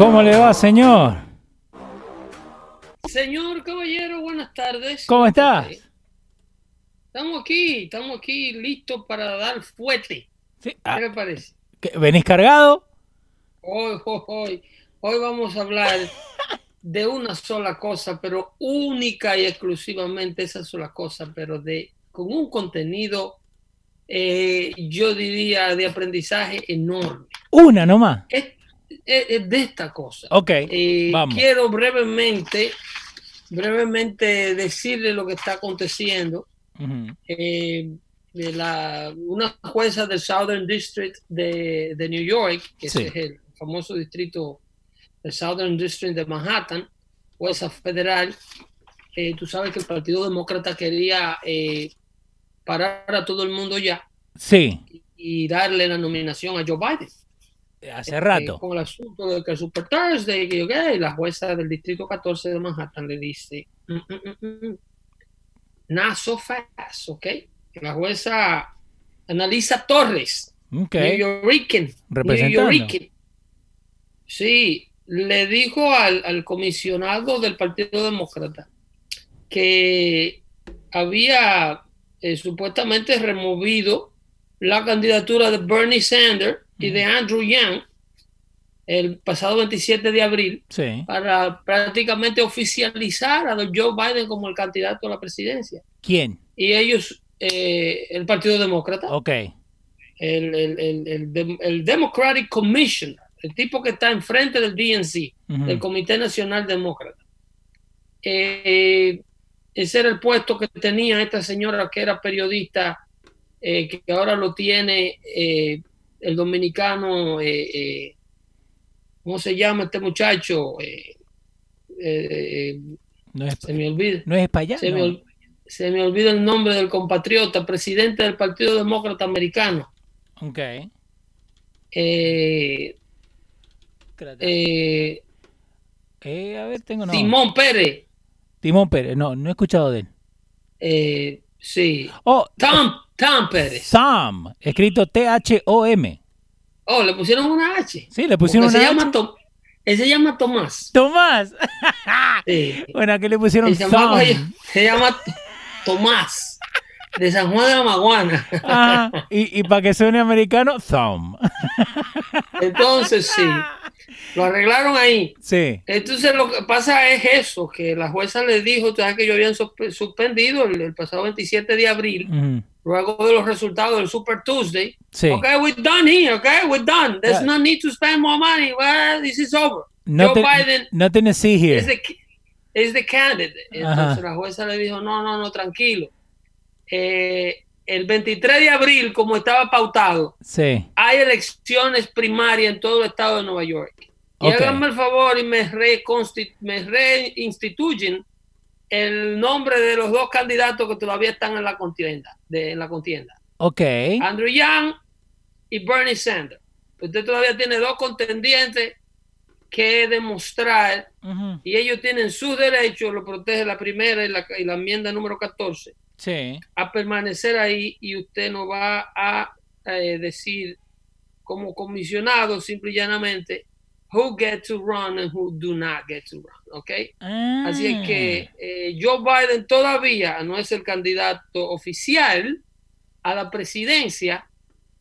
¿Cómo le va, señor? Señor caballero, buenas tardes. ¿Cómo estás? Estamos aquí, estamos aquí listos para dar fuerte. Sí, ¿Qué ah, le parece? ¿qué- ¿Venís cargado? Hoy, hoy, hoy, hoy vamos a hablar de una sola cosa, pero única y exclusivamente esa sola cosa, pero de con un contenido, eh, yo diría, de aprendizaje enorme. Una nomás. Es, es- es de esta cosa. Ok, Eh, vamos. quiero brevemente, brevemente decirle lo que está aconteciendo. Eh, de la, una jueza del Southern District de, de New York, que Sí. es el famoso distrito del Southern District de Manhattan, jueza federal, eh, tú sabes que el Partido Demócrata quería eh, parar a todo el mundo ya Sí, y darle la nominación a Joe Biden. Hace rato. con el asunto de que el Super Thursday, que la jueza del distrito 14 de Manhattan le dice, "Mm, mm, mm, not so fast, ¿ok? La jueza Analisa Torres, Ok, New Yorker, Representando. New. Sí, le dijo al, al comisionado del Partido Demócrata que había eh, supuestamente removido la candidatura de Bernie Sanders y de Andrew Yang el pasado 27 de abril sí. para prácticamente oficializar a don Joe Biden como el candidato a la presidencia. ¿Quién? Y ellos, eh, el Partido Demócrata, Ok, el, el, el, el Dem- el Democratic Commission, el tipo que está enfrente del DNC, Ujú. del Comité Nacional Demócrata. Eh, ese era el puesto que tenía esta señora que era periodista, eh, que ahora lo tiene eh, el dominicano, eh, eh, ¿cómo se llama este muchacho? Eh, eh, no es, se me olvida. no es español. Se me, ol- se me olvida el nombre del compatriota, presidente del Partido Demócrata Americano. Ok. Eh, eh, Eh, a ver, tengo no. Simón Pérez. Timón Pérez, no, no he escuchado de él. Sí. Oh, Tom, Tom Pérez. Sam, escrito T-H-O-M. Oh, le pusieron una H. Sí, le pusieron Porque se una llama H. Tom- él se llama Tomás. Tomás. Sí. bueno, ¿qué le pusieron se, llama, Sam? se llama Tomás. De San Juan de la Maguana. Y, y para que suene americano, Thumb. Entonces, sí. Lo arreglaron ahí. Sí. Entonces lo que pasa es eso, que la jueza le dijo, sabes que yo habían suspe- suspendido el, el pasado 27 de abril, luego de los resultados del Super Tuesday. Sí. Okay, we're done here, okay, we're done. There's Yeah. no need to spend more money. Well, this is over. No, Joe Biden no tenés see is here. the, is the candidate. Entonces la jueza le dijo, no, no, no, tranquilo. Eh, el 23 de abril, como estaba pautado, Sí. hay elecciones primarias en todo el estado de Nueva York. Y háganme el favor y me, me reinstituyen el nombre de los dos candidatos que todavía están en la contienda. De, en la contienda. Ok. Andrew Yang y Bernie Sanders. Usted todavía tiene dos contendientes que demostrar y ellos tienen sus derechos, lo protege la primera y la, y la enmienda número 14, Sí. a permanecer ahí y usted no va a eh, decir como comisionado simple y llanamente who get to run and who do not get to run, ¿ok? Así es que eh, Joe Biden todavía no es el candidato oficial a la presidencia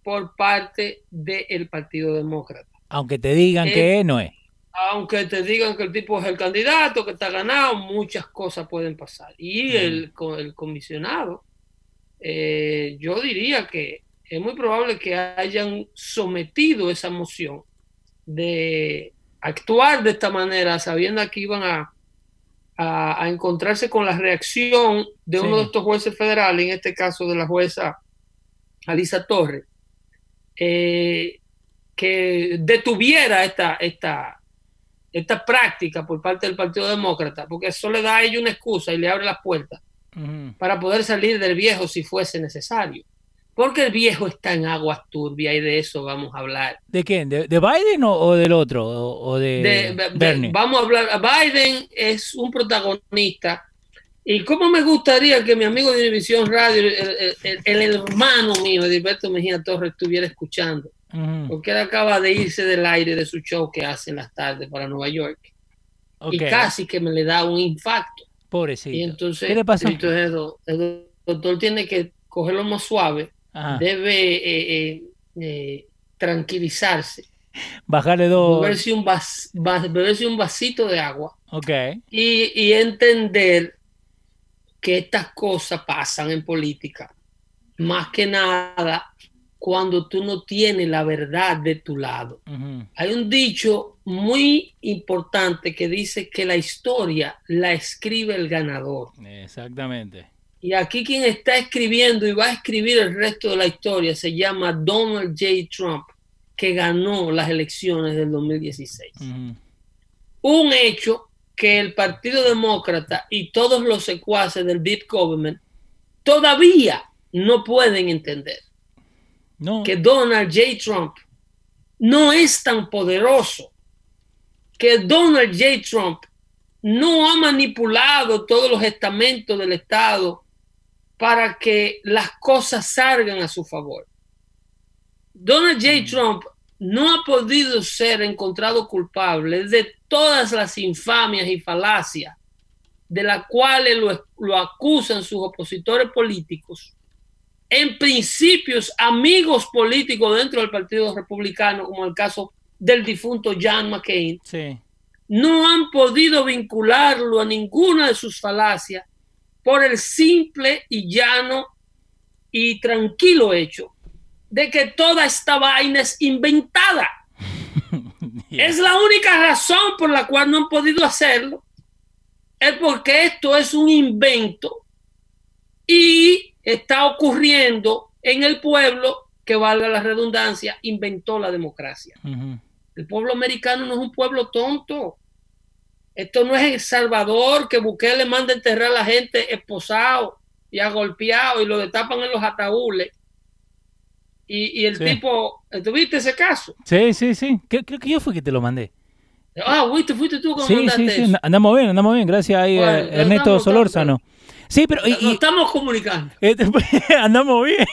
por parte del Partido Demócrata. Aunque te digan Eh, que no es. Aunque te digan que el tipo es el candidato, que está ganado, muchas cosas pueden pasar. Y el, el comisionado, eh, yo diría que es muy probable que hayan sometido esa moción de actuar de esta manera, sabiendo que iban a, a, a encontrarse con la reacción de uno Sí. de estos jueces federales, en este caso de la jueza Alisa Torres, eh, que detuviera esta, esta, esta práctica por parte del Partido Demócrata, porque eso le da a ellos una excusa y le abre las puertas para poder salir del viejo si fuese necesario. Porque el viejo está en aguas turbias y de eso vamos a hablar. ¿De quién? ¿De, de Biden o, o del otro? ¿O, o de, Bernie? vamos a hablar. Biden es un protagonista. Y cómo me gustaría que mi amigo de Univisión Radio, el- el hermano mío, Edilberto Mejía Torres, estuviera escuchando. Porque él acaba de irse del aire de su show que hace en las tardes para Nueva York. Y casi que me le da un infarto. Pobrecito. Y entonces, ¿Qué le pasó? entonces el, do- el doctor tiene que cogerlo más suave, Ajá. debe eh, eh, eh, tranquilizarse, Bajarle dos. beberse un, vas- vas- beberse un vasito de agua Ok. y, y entender que estas cosas pasan en política. Más que nada cuando tú no tienes la verdad de tu lado. Hay un dicho muy importante que dice que la historia la escribe el ganador. Exactamente. Y aquí quien está escribiendo y va a escribir el resto de la historia se llama Donald J. Trump, que ganó las elecciones del 2016. Ujú. Un hecho que el Partido Demócrata y todos los secuaces del Deep Government todavía no pueden entender. No. que Donald J. Trump no es tan poderoso, que Donald J. Trump no ha manipulado todos los estamentos del Estado para que las cosas salgan a su favor. Donald J. Trump no ha podido ser encontrado culpable de todas las infamias y falacias de las cuales lo, lo acusan sus opositores políticos en principios amigos políticos dentro del Partido Republicano, como el caso del difunto John McCain, Sí. no han podido vincularlo a ninguna de sus falacias por el simple y llano y tranquilo hecho de que toda esta vaina es inventada. Yeah. Es la única razón por la cual no han podido hacerlo. Es porque esto es un invento y está ocurriendo en el pueblo que, valga la redundancia, inventó la democracia. El pueblo americano no es un pueblo tonto. Esto no es El Salvador que Bukele manda a enterrar a la gente esposado y agolpeado y lo destapan en los ataúdes. Y, y el Sí. tipo, ¿tuviste ese caso? Sí, sí, sí. Creo, creo que yo fui que te lo mandé. Ah, fuiste, fuiste tú me Sí, sí, sí. eso. Andamos bien, andamos bien. Gracias ahí Bueno, a ya Ernesto Solórzano. Sí, pero. y- Nos estamos comunicando. Este, andamos bien.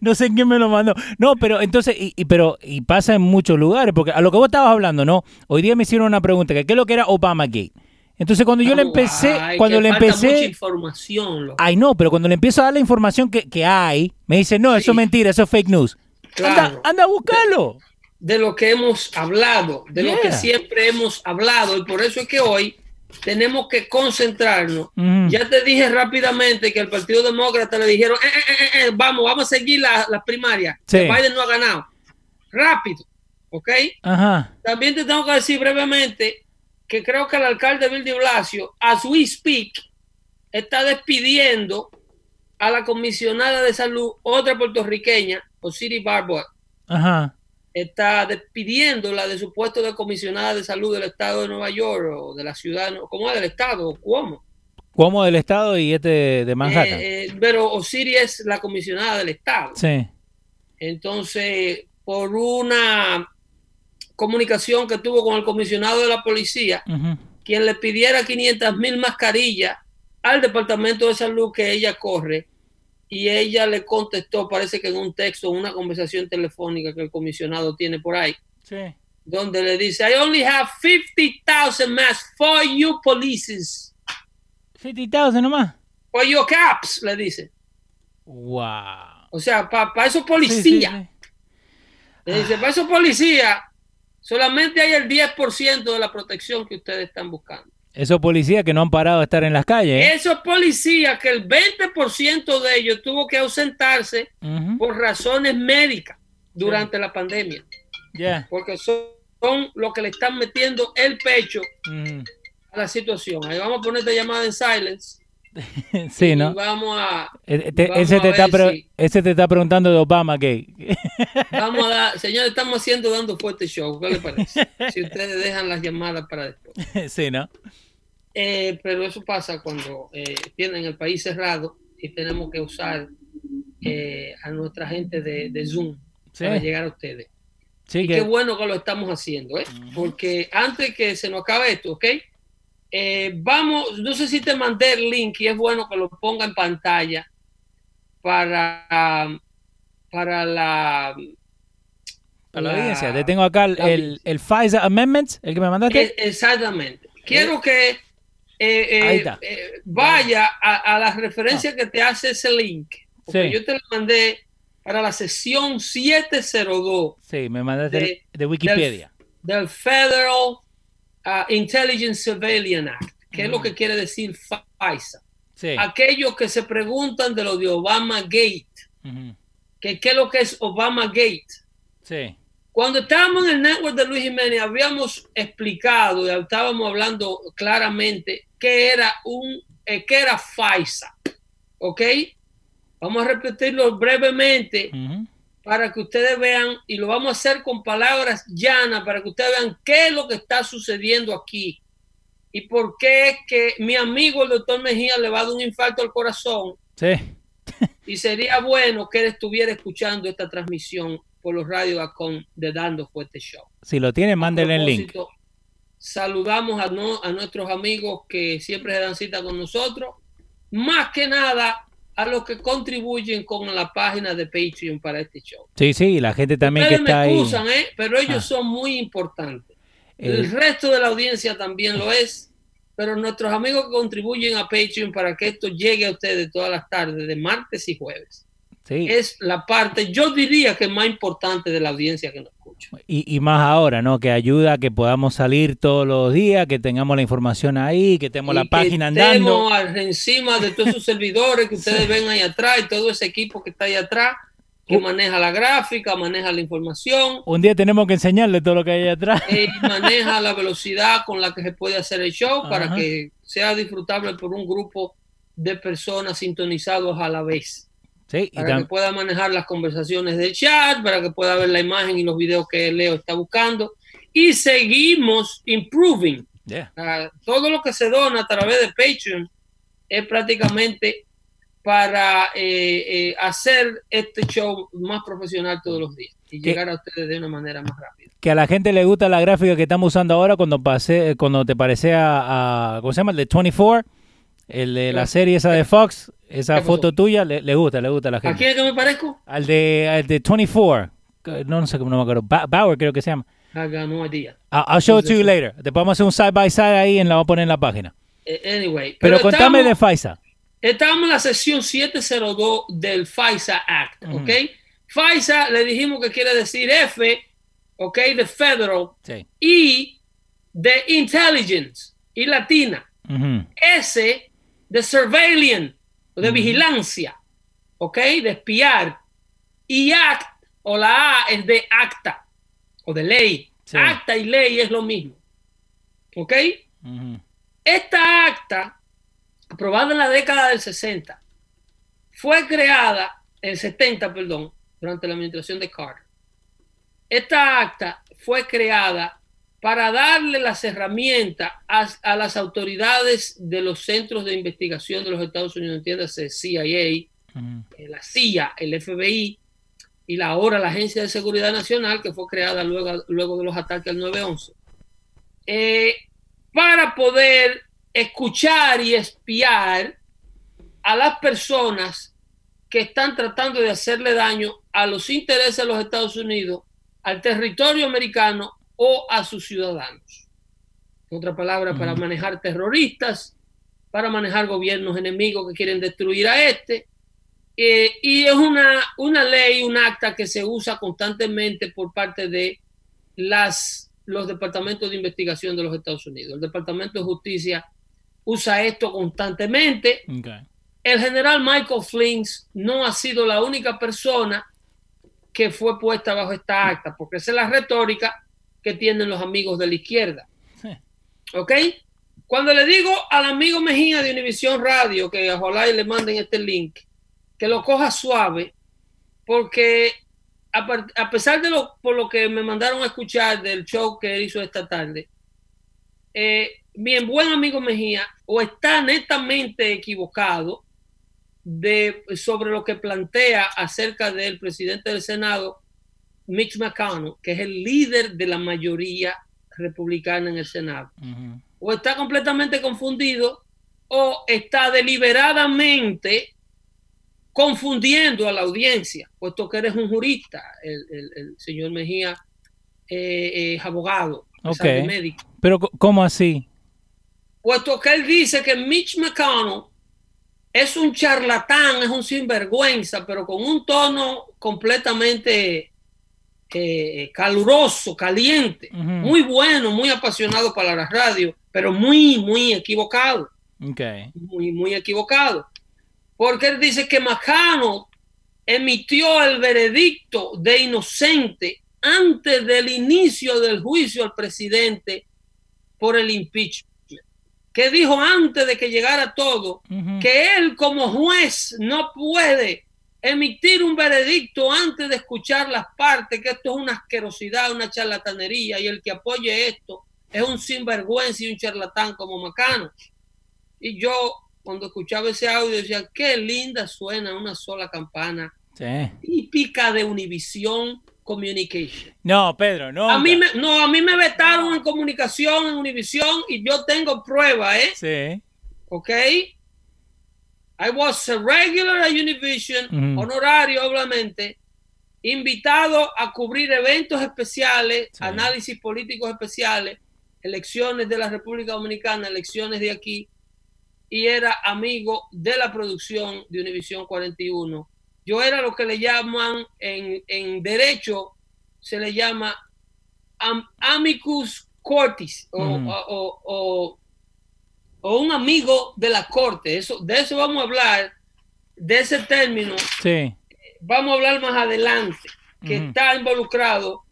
No sé quién me lo mandó. No, pero entonces, y, y- pero, y pasa en muchos lugares, porque a lo que vos estabas hablando, ¿no? Hoy día me hicieron una pregunta, que qué es lo que era Obamagate. Entonces cuando yo le empecé, Ay, cuando le falta mucha empecé, información. loco. ay no, pero cuando le empiezo a dar la información que, que hay, me dice, no, eso es mentira, eso es fake news. Claro. Anda, anda a buscarlo. de lo que hemos hablado, de lo que siempre hemos hablado, y por eso es que hoy tenemos que concentrarnos. Ya te dije rápidamente que al Partido Demócrata le dijeron, "Eh, eh, eh, vamos, vamos a seguir las primarias. Sí. Biden no ha ganado. Rápido, ¿ok? Ajá. También te tengo que decir brevemente que creo que el alcalde Bill de Blasio, as we speak, está despidiendo a la comisionada de salud, otra puertorriqueña, Osiris Barboa, Ajá. Está despidiéndola de su puesto de comisionada de salud del estado de Nueva York o de la ciudad, ¿cómo es del estado? o ¿Cómo? Del estado y este de Manhattan. Eh, eh, pero Osiris es la comisionada del estado. sí. Entonces, por una comunicación que tuvo con el comisionado de la policía, quien le pidiera 500 mil mascarillas al departamento de salud que ella corre, y ella le contestó, parece que en un texto, una conversación telefónica que el comisionado tiene por ahí, Sí. donde le dice, I only have 50,000 masks for you polices, 50,000 nomás. for your caps, le dice. Wow. O sea, para esos Sí, policías. sí, sí. Le dice, para esos policías, solamente hay el 10% de la protección que ustedes están buscando. Esos policías que no han parado de estar en las calles. ¿eh? Esos policías que el 20% de ellos tuvo que ausentarse por razones médicas durante la pandemia, Ya. porque son, son los que le están metiendo el pecho a la situación. Ahí vamos a poner esta llamada en silence Sí, y ¿no? vamos a, te- vamos ese, a te está ver pre- si- ese te está preguntando de Obama gay. vamos a dar, señores, estamos haciendo dando fuerte show, ¿qué les parece? Si ustedes dejan las llamadas para después. sí, ¿no? Eh, pero eso pasa cuando eh, tienen el país cerrado y tenemos que usar eh, a nuestra gente de, de Zoom Sí. para llegar a ustedes. Sí, Y que- qué bueno que lo estamos haciendo, ¿eh? porque antes que se nos acabe esto, ¿ok? Eh, vamos, no sé si te mandé el link y es bueno que lo ponga en pantalla para, para la... a la audiencia. Te tengo acá el, la el, el FISA Amendment, el que me mandaste. Eh, exactamente. Quiero que eh, eh, está. eh, vaya a, a la referencia que te hace ese link. Porque Sí. yo te lo mandé para la sesión 702 Sí, me mandaste de- Wikipedia. del Federal uh, Intelligence Surveillance Act, que es lo que quiere decir FISA. Sí. Aquellos que se preguntan de lo de Obama Gate, que qué es lo que es Obama Gate. Sí. Cuando estábamos en el network de Luis Jiménez, habíamos explicado y estábamos hablando claramente qué era un eh, qué era FISA. ¿Ok? Vamos a repetirlo brevemente. Para que ustedes vean y lo vamos a hacer con palabras llanas para que ustedes vean qué es lo que está sucediendo aquí y por qué es que mi amigo el doctor Mejía le va a dar un infarto al corazón Sí. y sería bueno que él estuviera escuchando esta transmisión por los radios Acon de Dando Fuerte Show. Si lo tiene, mándele el link. Saludamos a, no- a nuestros amigos que siempre se dan cita con nosotros. Más que nada a los que contribuyen con la página de Patreon para este show. Sí, sí, la gente también que está me ahí. excusan, ¿eh? pero ellos Ah. son muy importantes. Eh, El resto de la audiencia también lo es, pero nuestros amigos que contribuyen a Patreon para que esto llegue a ustedes todas las tardes, de martes y jueves, sí. es la parte, yo diría que más importante de la audiencia que nos escucha. Y, y más ahora, ¿no? Que ayuda a que podamos salir todos los días, que tengamos la información ahí, que tengamos la que página andando. encima de todos esos servidores que ustedes ven ahí atrás y todo ese equipo que está ahí atrás, que maneja la gráfica, maneja la información, Un día tenemos que enseñarle todo lo que hay atrás. eh, y maneja la velocidad con la que se puede hacer el show para que sea disfrutable por un grupo de personas sintonizados a la vez. Sí, y Para que tam- pueda manejar las conversaciones del chat, para que pueda ver la imagen y los videos que Leo está buscando. Y seguimos improving. yeah. Ah, todo lo que se dona a través de Patreon es prácticamente para eh, eh, hacer este show más profesional todos los días y ¿Qué? llegar a ustedes de una manera más rápida. que a la gente le gusta la gráfica que estamos usando ahora cuando pasé, cuando te parece a, a- ¿cómo se llama? El de 24, el de la serie esa de Fox, esa foto tuya, le, le gusta, le gusta a la ¿A gente. quién es que me parezco? Al de, al de 24, que no, no sé cómo no me acuerdo, Ba- Bauer creo que se llama. I got no idea. I'll, show it to you later. Después vamos a hacer un side by side ahí y la vamos a poner en la página. Eh, anyway, Pero, contame estamos- de FISA. Estamos en la sesión 702 del FISA Act. ¿ok? FISA le dijimos que quiere decir F, ¿ok? De Federal, Sí. I de Intelligence y Latina, Ujú. S de Surveillance, o de vigilancia, ¿ok? De espiar, y Act, o la A es de acta, o de ley. Sí. Acta y ley es lo mismo, ¿ok? Esta acta, aprobada en la década del 60, fue creada, el 70, perdón, durante la administración de Carter. Esta acta fue creada para darle las herramientas a, las autoridades de los centros de investigación de los Estados Unidos, entiéndase, CIA, eh, la CIA, el FBI y la ahora la Agencia de Seguridad Nacional, que fue creada luego, luego de los ataques al 9-11, eh, para poder escuchar y espiar a las personas que están tratando de hacerle daño a los intereses de los Estados Unidos, al territorio americano o a sus ciudadanos. En otra palabra, para manejar terroristas, para manejar gobiernos enemigos que quieren destruir a este. Eh, y es una, una ley, un acta que se usa constantemente por parte de las, los departamentos de investigación de los Estados Unidos. El Departamento de Justicia usa esto constantemente. El general Michael Flynn no ha sido la única persona que fue puesta bajo esta acta, porque esa es la retórica que tienen los amigos de la izquierda. ¿Ok? Cuando le digo al amigo Mejía de Univisión Radio, que ojalá y le manden este link, que lo coja suave, porque a, pesar de lo, por lo que me mandaron a escuchar del show que hizo esta tarde, eh, mi buen amigo Mejía o está netamente equivocado de, sobre lo que plantea acerca del presidente del Senado, Mitch McConnell, que es el líder de la mayoría republicana en el Senado. O está completamente confundido o está deliberadamente confundiendo a la audiencia, puesto que eres un jurista, el, señor Mejía eh, es abogado, médico. Pero ¿cómo así? Puesto que él dice que Mitch McConnell es un charlatán, es un sinvergüenza, pero con un tono completamente eh, caluroso, caliente, muy bueno, muy apasionado para la radio, pero muy, muy equivocado. Muy, muy equivocado. Porque él dice que Macano emitió el veredicto de inocente antes del inicio del juicio al presidente por el impeachment. Que dijo antes de que llegara todo que él como juez no puede emitir un veredicto antes de escuchar las partes, que esto es una asquerosidad, una charlatanería, y el que apoye esto es un sinvergüenza y un charlatán como Macano. Y yo, cuando escuchaba ese audio, decía, qué linda suena una sola campana. Típica de Univision Communication. No, Pedro, no. A mí me, no, a mí me vetaron en comunicación en Univision y yo tengo prueba, ¿eh? Sí. ¿Ok? I was a regular at Univision, honorario obviamente, invitado a cubrir eventos especiales, análisis políticos especiales, elecciones de la República Dominicana, elecciones de aquí, y era amigo de la producción de Univision 41. Yo era lo que le llaman en, derecho, se le llama amicus cortis o o un amigo de la corte. Eso, de eso vamos a hablar, de ese término. Sí. Vamos a hablar más adelante, que está involucrado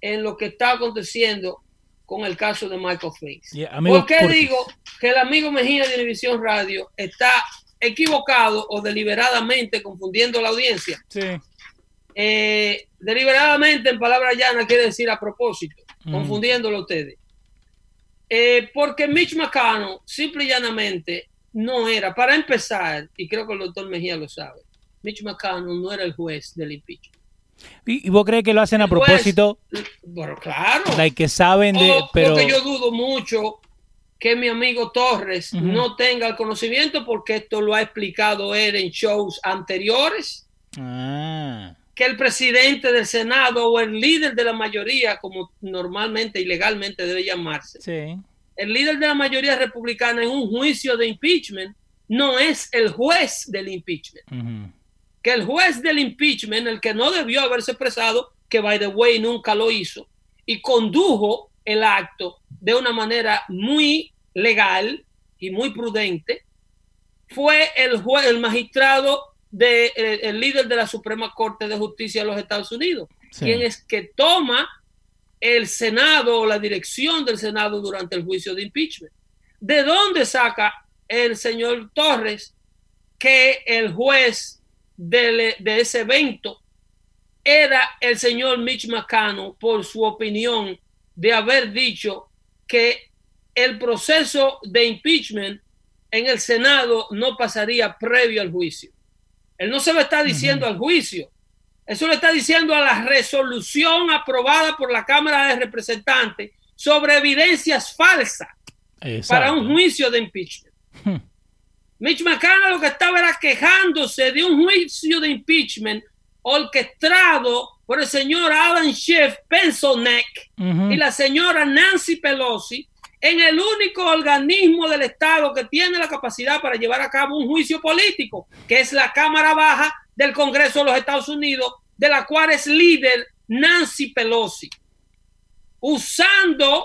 en lo que está aconteciendo con el caso de Michael Flynn. ¿Por qué digo que el amigo Mejía de Televisión Radio está equivocado o deliberadamente confundiendo la audiencia? Sí. Eh, deliberadamente, en palabras llanas, quiere decir a propósito, confundiéndolo ustedes. Eh, porque Mitch McConnell, simple y llanamente, no era, para empezar, y creo que el doctor Mejía lo sabe, Mitch McConnell no era el juez del impeachment. ¿Y, vos crees que lo hacen a propósito? bueno, claro. que saben de. pero... Porque yo dudo mucho que mi amigo Torres no tenga el conocimiento, porque esto lo ha explicado él en shows anteriores. Ah que el presidente del Senado o el líder de la mayoría, como normalmente y legalmente debe llamarse, el líder de la mayoría republicana en un juicio de impeachment no es el juez del impeachment. Que el juez del impeachment, el que no debió haberse expresado, que by the way nunca lo hizo, y condujo el acto de una manera muy legal y muy prudente, fue el juez, el magistrado del de, el líder de la Suprema Corte de Justicia de los Estados Unidos, quien es que toma el Senado o la dirección del Senado durante el juicio de impeachment. ¿De dónde saca el señor Torres que el juez de, de ese evento era el señor Mitch McConnell por su opinión de haber dicho que el proceso de impeachment en el Senado no pasaría previo al juicio. Él no se lo está diciendo al juicio, eso le está diciendo a la resolución aprobada por la Cámara de Representantes sobre evidencias falsas para un juicio de impeachment. Hmm. Mitch McConnell lo que estaba era quejándose de un juicio de impeachment orquestado por el señor Alan Schiff Pensoneck y la señora Nancy Pelosi en el único organismo del Estado que tiene la capacidad para llevar a cabo un juicio político, que es la Cámara Baja del Congreso de los Estados Unidos, de la cual es líder Nancy Pelosi, usando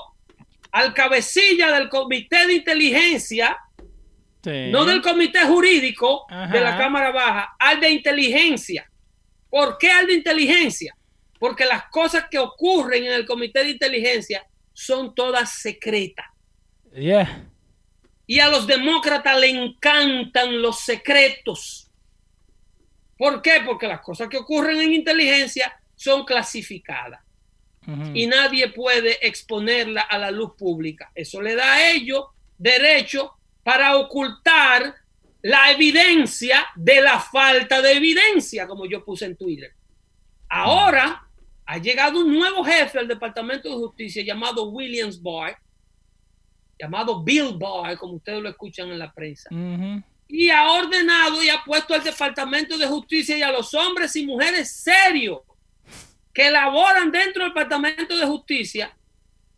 al cabecilla del Comité de Inteligencia, no del Comité Jurídico de la Cámara Baja, al de Inteligencia. ¿Por qué al de Inteligencia? Porque las cosas que ocurren en el Comité de Inteligencia son todas secretas. Y a los demócratas le encantan los secretos. ¿Por qué? Porque las cosas que ocurren en inteligencia son clasificadas y nadie puede exponerla a la luz pública. Eso le da a ellos derecho para ocultar la evidencia de la falta de evidencia, como yo puse en Twitter. Ahora ha llegado un nuevo jefe del Departamento de Justicia llamado Williams Barr, llamado Bill Barr, como ustedes lo escuchan en la prensa y ha ordenado y ha puesto al Departamento de Justicia y a los hombres y mujeres serios que laboran dentro del Departamento de Justicia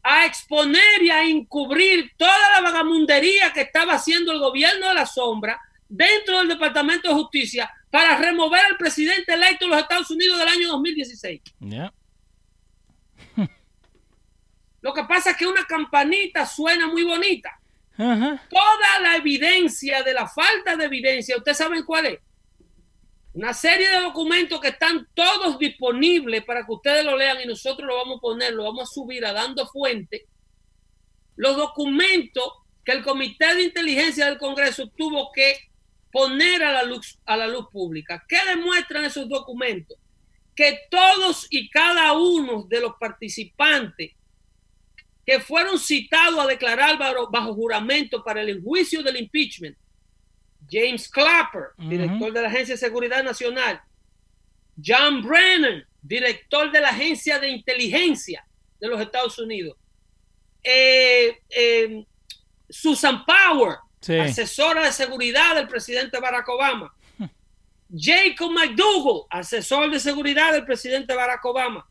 a exponer y a encubrir toda la vagamundería que estaba haciendo el gobierno de la sombra dentro del Departamento de Justicia para remover al presidente electo de los Estados Unidos del año 2016. Lo que pasa es que una campanita suena muy bonita, Toda la evidencia de la falta de evidencia, ¿ustedes saben cuál es? Una serie de documentos que están todos disponibles para que ustedes lo lean y nosotros lo vamos a poner, lo vamos a subir a dando fuente. Los documentos que el Comité de Inteligencia del Congreso tuvo que poner a la luz, a la luz pública. ¿Qué demuestran esos documentos? Que todos y cada uno de los participantes que fueron citados a declarar bajo, juramento para el juicio del impeachment. James Clapper, director de la Agencia de Seguridad Nacional. John Brennan, director de la Agencia de Inteligencia de los Estados Unidos. Eh, eh, Susan Power, asesora de seguridad del presidente Barack Obama. Jacob McDougall, asesor de seguridad del presidente Barack Obama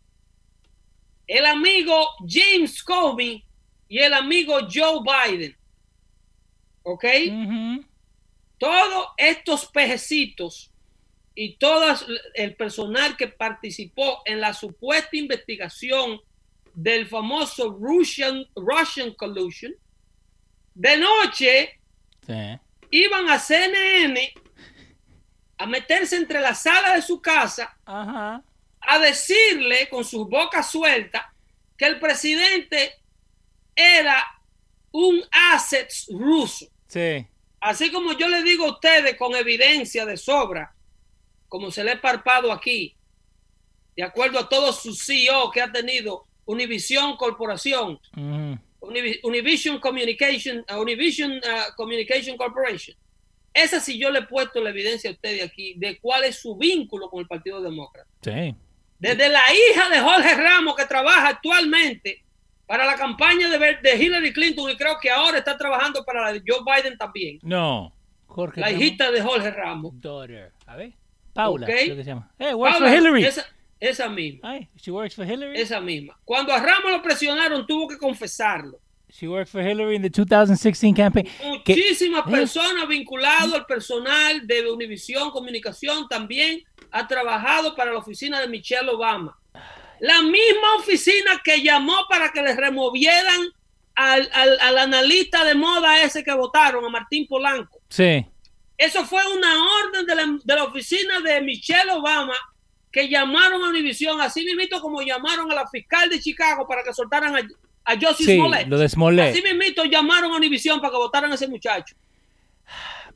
el amigo James Comey y el amigo Joe Biden. ¿Ok? Todos estos pejecitos y todo el personal que participó en la supuesta investigación del famoso Russian, Russian Collusion, de noche iban a CNN a meterse entre la sala de su casa Ajá a decirle con sus bocas sueltas que el presidente era un asset ruso. Sí. Así como yo le digo a ustedes con evidencia de sobra, como se le ha parpado aquí, de acuerdo a todos sus CEO que ha tenido Univision Corporación, Univision Communication, uh, Univision uh, Communication Corporation. Esa sí yo le he puesto la evidencia a ustedes aquí de cuál es su vínculo con el Partido Demócrata. Sí. Desde la hija de Jorge Ramos, que trabaja actualmente para la campaña de, Hillary Clinton y creo que ahora está trabajando para la de Joe Biden también. No, Jorge La hijita de Jorge Ramos. Daughter. A ver. Paula, okay. que se llama. Hey, works for Hillary. Esa, esa misma. Ay, she works for Hillary. Esa misma. Cuando a Ramos lo presionaron, tuvo que confesarlo. She worked for Hillary in the 2016 campaign. Muchísimas personas vinculadas al personal de Univision Comunicación también ha trabajado para la oficina de Michelle Obama. La misma oficina que llamó para que les removieran al, analista de moda ese que votaron, a Martín Polanco. Sí. Eso fue una orden de la, oficina de Michelle Obama que llamaron a Univision, así mismo como llamaron a la fiscal de Chicago para que soltaran a, a Josie sí, Lo de Smollett. Así mismo llamaron a Univision para que votaran a ese muchacho.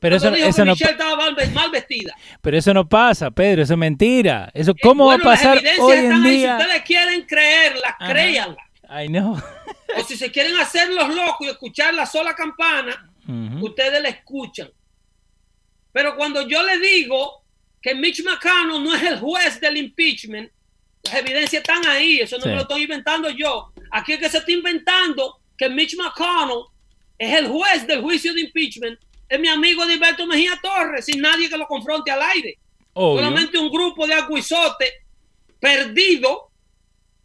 Pero eso, dijo eso que no, Michelle estaba mal, mal vestida. pero eso no pasa, Pedro, eso es mentira. Eso, ¿Cómo Eh, Bueno, va a pasar Las hoy en están ahí. día? Si ustedes quieren creerlas, Ajá. créanlas. Ay, no. O si se quieren hacer los locos y escuchar la sola campana, ustedes la escuchan. Pero cuando yo le digo que Mitch McConnell no es el juez del impeachment, las evidencias están ahí, eso no Sí. me lo estoy inventando yo. Aquí es que se está inventando que Mitch McConnell es el juez del juicio de impeachment, es mi amigo Alberto Mejía Torres, sin nadie que lo confronte al aire. Obvio. Solamente un grupo de aguizotes perdidos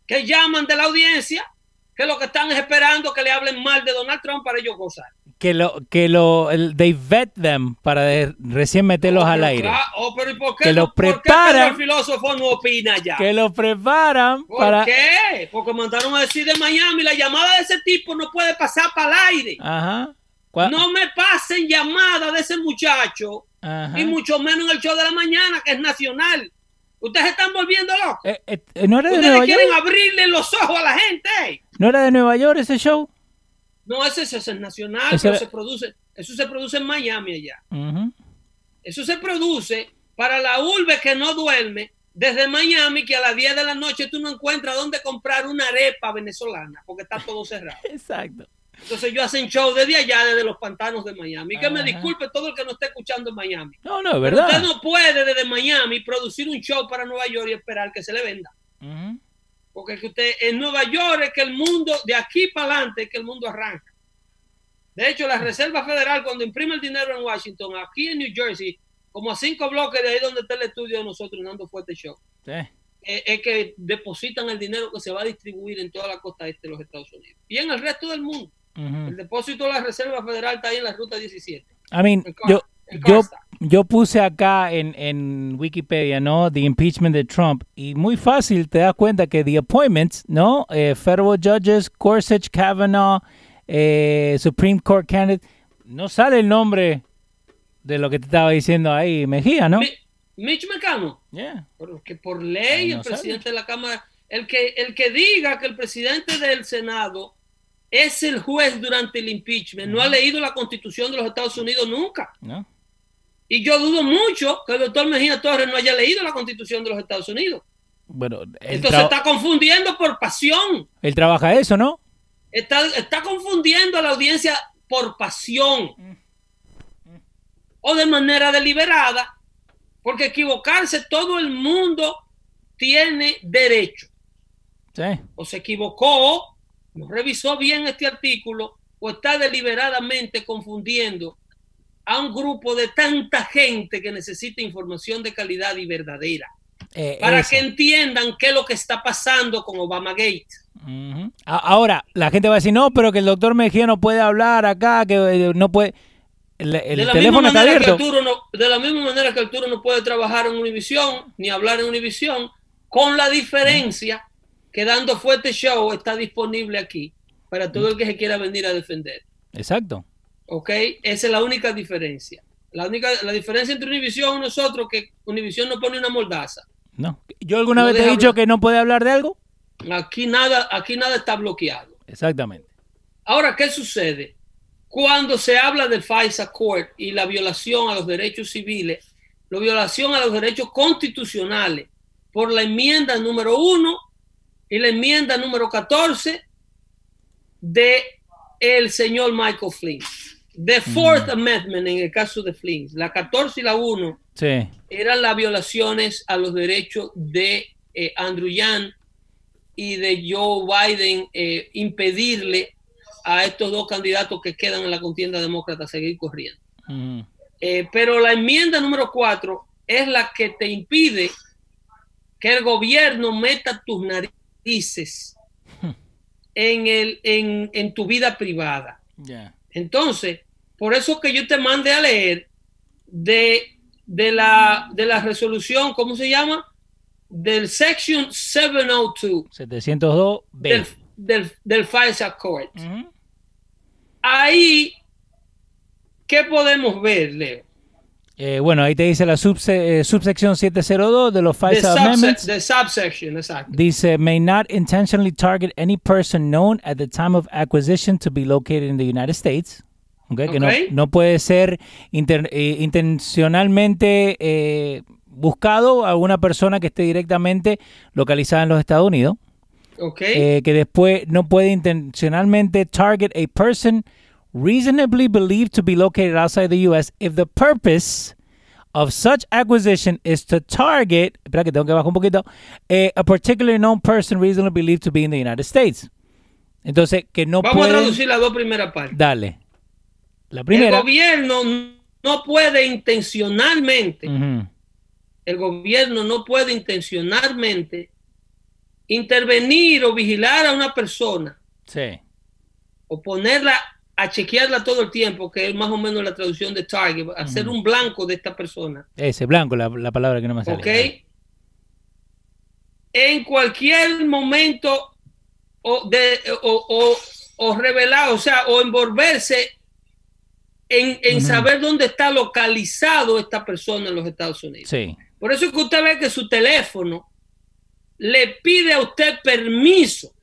que llaman de la audiencia, que lo que están es esperando que le hablen mal de Donald Trump para ellos gozar. Que lo, que lo, el- they vet them para de- recién meterlos Oh, al aire. claro, oh, pero ¿y por qué, Que no- lo por qué preparan. El filósofo no opina ya? Que lo preparan ¿Por para. qué? Porque mandaron a decir de Miami, la llamada de ese tipo no puede pasar para el aire. Ajá. No me pasen llamada de ese muchacho, Ajá. y mucho menos en el show de la mañana, que es nacional. Ustedes se están volviendo locos. Eh, eh, ¿No era de Ustedes Nueva York? quieren abrirle los ojos a la gente. ¿No era de Nueva York ese show? No, ese, ese es nacional, Ese pero era- se produce, eso se produce en Miami allá. Eso se produce para la urbe que no duerme desde Miami, que a las 10 de la noche tú no encuentras dónde comprar una arepa venezolana, porque está todo cerrado. Exacto. Entonces yo hacen show desde allá, desde los pantanos de Miami. Que me Ajá. disculpe todo el que no esté escuchando en Miami. No, no, es Pero verdad. usted no puede desde Miami producir un show para Nueva York y esperar que se le venda. Ujú. Porque es que usted en Nueva York es que el mundo, de aquí para adelante, es que el mundo arranca. De hecho, la Reserva Federal, cuando imprime el dinero en Washington, aquí en New Jersey, como a cinco bloques de ahí donde está el estudio de nosotros, dando fuerte show, Sí. eh, es que depositan el dinero que se va a distribuir en toda la costa este de los Estados Unidos. Y en el resto del mundo. El depósito de la Reserva Federal está ahí en la ruta 17. I mean, yo, yo, yo puse acá en, en Wikipedia, ¿no? The impeachment de Trump. Y muy fácil te das cuenta que the appointments, ¿no? Eh, federal judges, Gorsuch, Kavanaugh, eh, Supreme Court candidate. No sale el nombre de lo que te estaba diciendo ahí, Mejía, ¿no? Mi- Mitch McConnell. Yeah. Porque por ley no el presidente de la Cámara, el que, el que diga que el presidente del Senado es el juez durante el impeachment, no ha leído la constitución de los Estados Unidos nunca. ¿No? Y yo dudo mucho que el doctor Mejía Torres no haya leído la constitución de los Estados Unidos. Bueno, Entonces está confundiendo por pasión. él trabaja eso, ¿no? Está, está confundiendo a la audiencia por pasión o de manera deliberada, porque equivocarse todo el mundo tiene derecho. Sí. O se equivocó, no revisó bien este artículo, o está deliberadamente confundiendo a un grupo de tanta gente que necesita información de calidad y verdadera, Eh, para eso. que entiendan qué es lo que está pasando con Obama Gate. Ahora, la gente va a decir, no, pero que el doctor Mejía no puede hablar acá, que eh, no puede... El, el de la teléfono misma está manera que abierto. Arturo no, de la misma manera que Arturo no puede trabajar en Univisión ni hablar en Univisión, con la diferencia que dando fuerte show está disponible aquí para todo el que se quiera venir a defender. Exacto. ¿Ok? Esa es la única diferencia. La única la diferencia entre Univisión y nosotros que Univisión no pone una mordaza. No. ¿Yo alguna No vez te he dicho hablar. que no puede hablar de algo? Aquí nada, aquí nada está bloqueado. Exactamente. Ahora, ¿qué sucede? Cuando se habla del FISA Court y la violación a los derechos civiles, la violación a los derechos constitucionales por la enmienda número uno y la enmienda número 14 de el señor Michael Flynn. The Fourth Amendment en el caso de Flynn, la 14 y la 1 Sí. eran las violaciones a los derechos de eh, Andrew Yang y de Joe Biden eh, impedirle a estos dos candidatos que quedan en la contienda demócrata seguir corriendo. Eh, pero la enmienda número 4 es la que te impide que el gobierno meta tus narices en, el, en, en tu vida privada. Entonces, por eso que yo te mandé a leer de, de, la, de la resolución, ¿cómo se llama? Del Section 702 702B. del, del, del FISA. Ahí, ¿qué podemos ver, Leo? Eh, bueno, ahí te dice la subse- eh, subsección 702 de los FISA Amendments. the subsection, exacto. Dice, may not intentionally target any person known at the time of acquisition to be located in the United States. ¿okay? que no, no, puede ser eh, intencionalmente eh, buscado a una persona que esté directamente localizada en los Estados Unidos. Okay. Que después no puede intencionalmente target a person reasonably believed to be located outside the U.S. if the purpose of such acquisition is to target, espera que tengo que bajar un poquito, eh, a particularly known person reasonably believed to be in the United States. Entonces, que no Vamos pueden- a traducir las dos primeras partes. Dale. La primera. El gobierno no puede intencionalmente, el gobierno no puede intencionalmente intervenir o vigilar a una persona Sí. o ponerla a chequearla todo el tiempo, que es más o menos la traducción de target, hacer un blanco de esta persona. Ese, blanco, la, la palabra que no me sale. ¿Ok? En cualquier momento o, de, o, o, o revelar, o sea, o envolverse en, en saber dónde está localizado esta persona en los Estados Unidos. Sí. Por eso es que usted ve que su teléfono le pide a usted permiso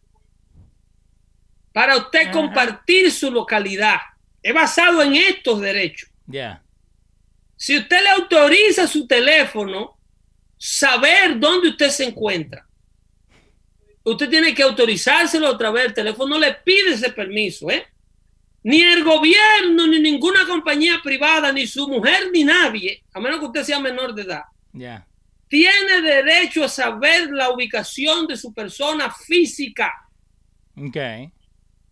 para usted compartir su localidad. Es basado en estos derechos. Ya. Si usted le autoriza a su teléfono saber dónde usted se encuentra, usted tiene que autorizárselo otra vez. El teléfono no le pide ese permiso, ¿eh? Ni el gobierno, ni ninguna compañía privada, ni su mujer, ni nadie, a menos que usted sea menor de edad, Ya. tiene derecho a saber la ubicación de su persona física Ok.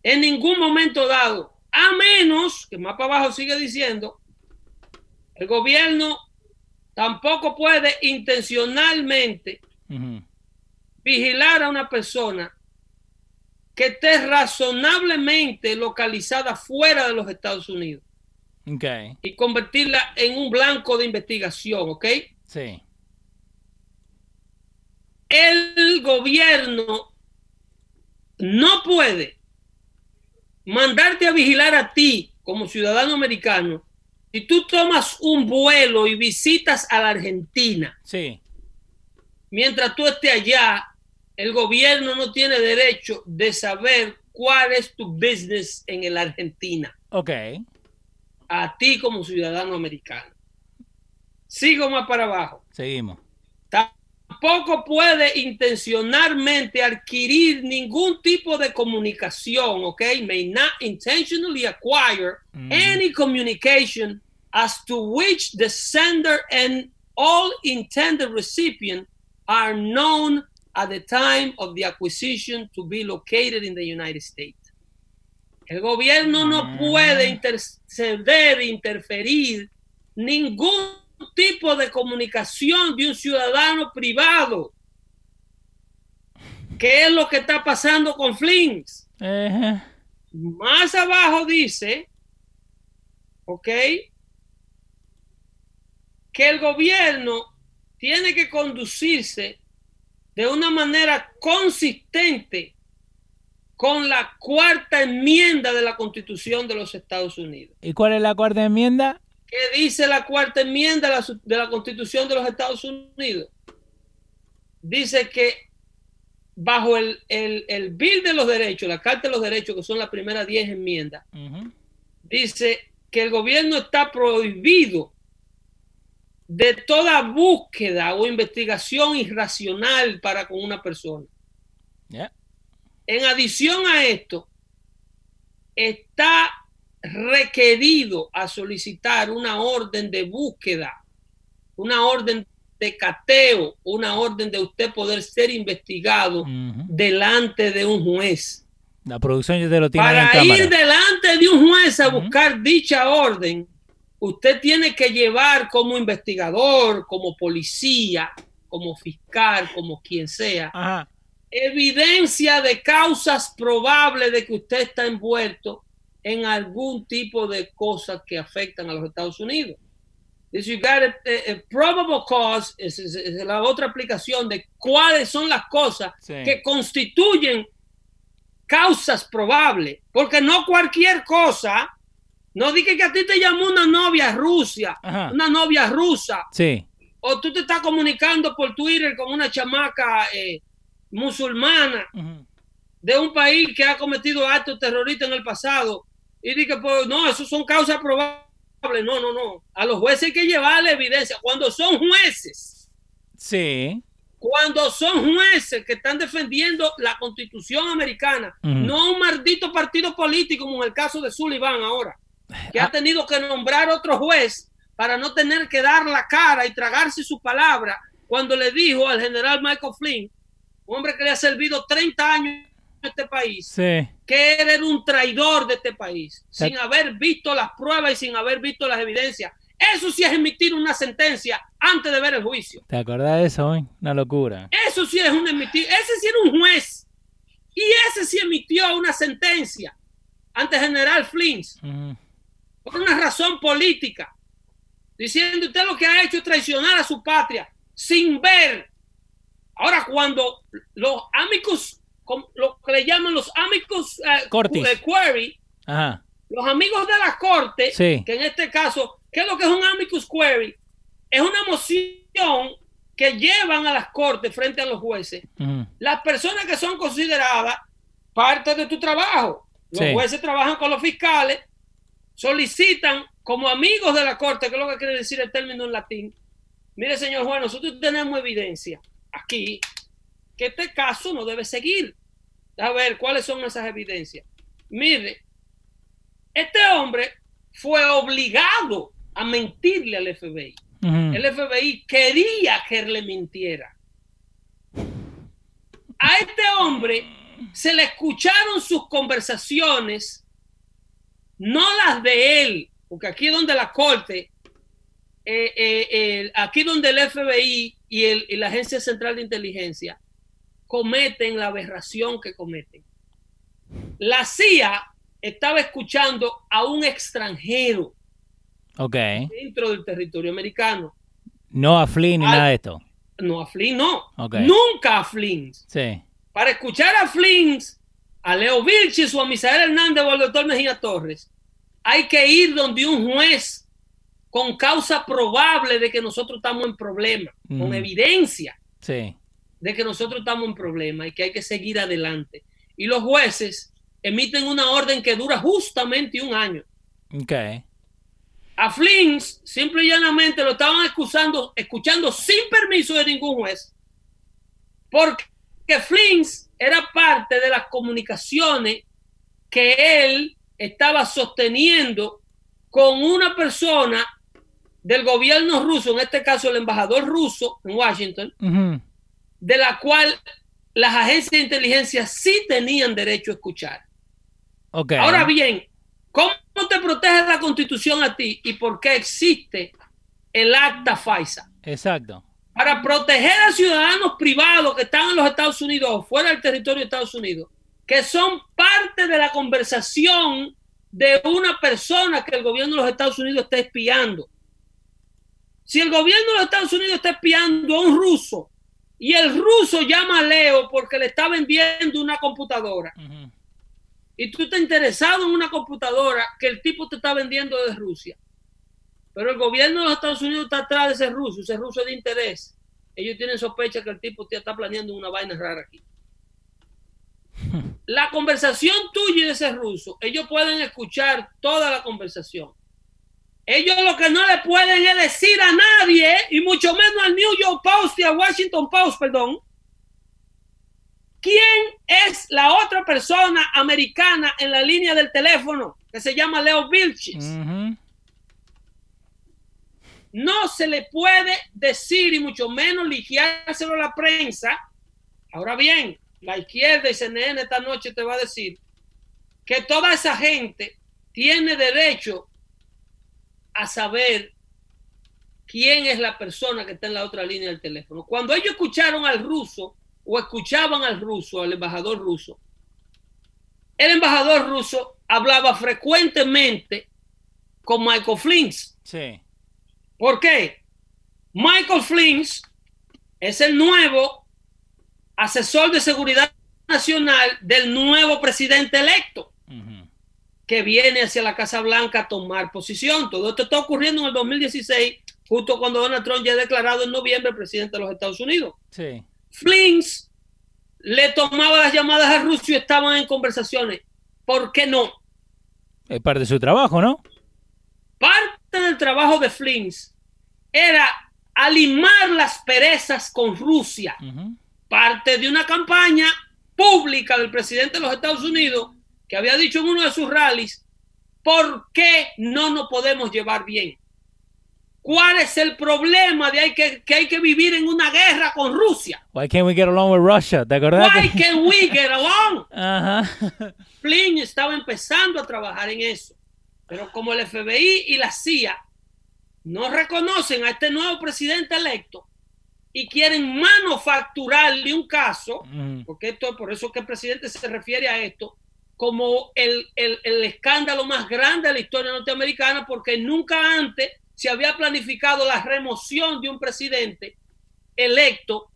En ningún momento dado, a menos que más para abajo sigue diciendo, el gobierno tampoco puede intencionalmente vigilar a una persona que esté razonablemente localizada fuera de los Estados Unidos Ok. y convertirla en un blanco de investigación, ¿ok? Sí. el gobierno no puede mandarte a vigilar a ti como ciudadano americano si tú tomas un vuelo y visitas a la Argentina. Sí. Mientras tú estés allá, el gobierno no tiene derecho de saber cuál es tu business en la Argentina, Ok. a ti como ciudadano americano. Sigo más para abajo. Seguimos. Tampoco puede intencionalmente adquirir ningún tipo de comunicación, ¿ok? May not intentionally acquire Mhm. any communication as to which the sender and all intended recipient are known at the time of the acquisition to be located in the United States. El gobierno no Ah. puede interceder, interferir ningún tipo de comunicación de un ciudadano privado. ¿Qué es lo que está pasando con Flings? Ejé. Más abajo dice, ¿ok? Que el gobierno tiene que conducirse de una manera consistente con la cuarta enmienda de la Constitución de los Estados Unidos. ¿Y cuál es la cuarta enmienda? ¿Qué dice la cuarta enmienda de la, su- de la Constitución de los Estados Unidos? Dice que bajo el, el, el Bill de los Derechos, la Carta de los Derechos, que son las primeras 10 enmiendas, dice que el gobierno está prohibido de toda búsqueda o investigación irracional para con una persona. En adición a esto, está requerido a solicitar una orden de búsqueda, una orden de cateo, una orden de usted poder ser investigado delante de un juez. La producción ya te lo tiene en Para ir cámara. delante de un juez a buscar dicha orden, usted tiene que llevar como investigador, como policía, como fiscal, como quien sea, Ajá. evidencia de causas probables de que usted está envuelto en algún tipo de cosas que afectan a los Estados Unidos. Dice, you got a, a- a probable cause, es, es- es la otra aplicación de cuáles son las cosas Sí. que constituyen causas probables, porque no cualquier cosa, no dije que a ti te llamó una novia rusa, Ajá. una novia rusa, Sí. o tú te estás comunicando por Twitter con una chamaca eh, musulmana de un país que ha cometido actos terroristas en el pasado y dije, pues no, eso son causas probables. No, no, no. A los jueces hay que llevarle evidencia. Cuando son jueces. Sí. Cuando son jueces que están defendiendo la constitución americana, no un maldito partido político como en el caso de Sullivan ahora, que ha ah. tenido que nombrar otro juez para no tener que dar la cara y tragarse su palabra cuando le dijo al general Michael Flynn, un hombre que le ha servido 30 años este país, que era un traidor de este país, sin haber visto las pruebas y sin haber visto las evidencias. Eso sí es emitir una sentencia antes de ver el juicio. ¿Te acordás de eso hoy? Una locura. Eso sí es un emitir. Ese sí era un juez. Y ese sí emitió una sentencia ante General Flynn. Por una razón política. Diciendo usted lo que ha hecho es traicionar a su patria sin ver. Ahora, cuando los amigos lo que le llaman los amigos uh, de query, los amigos de la corte, que en este caso, ¿qué es lo que es un amicus query? Es una moción que llevan a las cortes frente a los jueces las personas que son consideradas parte de tu trabajo. Los jueces trabajan con los fiscales, solicitan como amigos de la corte, que es lo que quiere decir el término en latín. Mire, señor juez, nosotros tenemos evidencia aquí que este caso no debe seguir. A ver, ¿cuáles son esas evidencias? Mire, este hombre fue obligado a mentirle al FBI. El FBI quería que él le mintiera. A este hombre se le escucharon sus conversaciones, no las de él, porque aquí donde la corte, eh, eh, aquí donde el FBI y, y la Agencia Central de Inteligencia cometen la aberración que cometen. La CIA estaba escuchando a un extranjero okay. dentro del territorio americano. No a Flynn ni nada de esto. No a Flynn, no. Nunca a Flynn. Sí. Para escuchar a Flynn, a Leo Vilchis o a Misael Hernández o al doctor Mejía Torres, hay que ir donde un juez con causa probable de que nosotros estamos en problema, con evidencia. Sí de que nosotros estamos en problema y que hay que seguir adelante. Y los jueces emiten una orden que dura justamente un año. Okay. A Flynn simple y llanamente lo estaban excusando, escuchando sin permiso de ningún juez, porque Flynn era parte de las comunicaciones que él estaba sosteniendo con una persona del gobierno ruso, en este caso el embajador ruso en Washington, de la cual las agencias de inteligencia sí tenían derecho a escuchar. Okay. Ahora bien, ¿cómo te protege la constitución a ti y por qué existe el acta FISA? Exacto. Para proteger a ciudadanos privados que están en los Estados Unidos o fuera del territorio de Estados Unidos, que son parte de la conversación de una persona que el gobierno de los Estados Unidos está espiando. Si el gobierno de los Estados Unidos está espiando a un ruso y el ruso llama a Leo porque le está vendiendo una computadora. Y tú estás interesado en una computadora que el tipo te está vendiendo de Rusia. Pero el gobierno de los Estados Unidos está atrás de ese ruso, ese ruso es de interés. Ellos tienen sospecha que el tipo te está planeando una vaina rara aquí. La conversación tuya y de ese ruso, ellos pueden escuchar toda la conversación. Ellos lo que no le pueden es decir a nadie, y mucho menos al New York Post y a Washington Post, perdón, quién es la otra persona americana en la línea del teléfono que se llama Leo Vilchis. No se le puede decir, y mucho menos ligiárselo a la prensa. Ahora bien, la izquierda y CNN esta noche te va a decir que toda esa gente tiene derecho a saber quién es la persona que está en la otra línea del teléfono. Cuando ellos escucharon al ruso o escuchaban al ruso, al embajador ruso, el embajador ruso hablaba frecuentemente con Michael Flynn. Sí. ¿Por qué? Michael Flynn es el nuevo asesor de seguridad nacional del nuevo presidente electo que viene hacia la Casa Blanca a tomar posición. Todo esto está ocurriendo en el 2016, justo cuando Donald Trump ya ha declarado en noviembre presidente de los Estados Unidos. Sí. Flins le tomaba las llamadas a Rusia y estaban en conversaciones. ¿Por qué no? Es parte de su trabajo, ¿no? Parte del trabajo de Flins era alimar las perezas con Rusia. Parte de una campaña pública del presidente de los Estados Unidos que había dicho en uno de sus rallies, ¿por qué no nos podemos llevar bien? ¿Cuál es el problema de que, que hay que vivir en una guerra con Rusia? Why can't we get along with Russia? ¿Te acordás? Why can't we get along? Ajá. Flynn estaba empezando a trabajar en eso. Pero como el FBI y la CIA no reconocen a este nuevo presidente electo y quieren manufacturarle un caso, Mm. porque esto, por eso que el presidente se refiere a esto, como el, el- el escándalo más grande de la historia norteamericana, porque nunca antes se había planificado la remoción de un presidente electo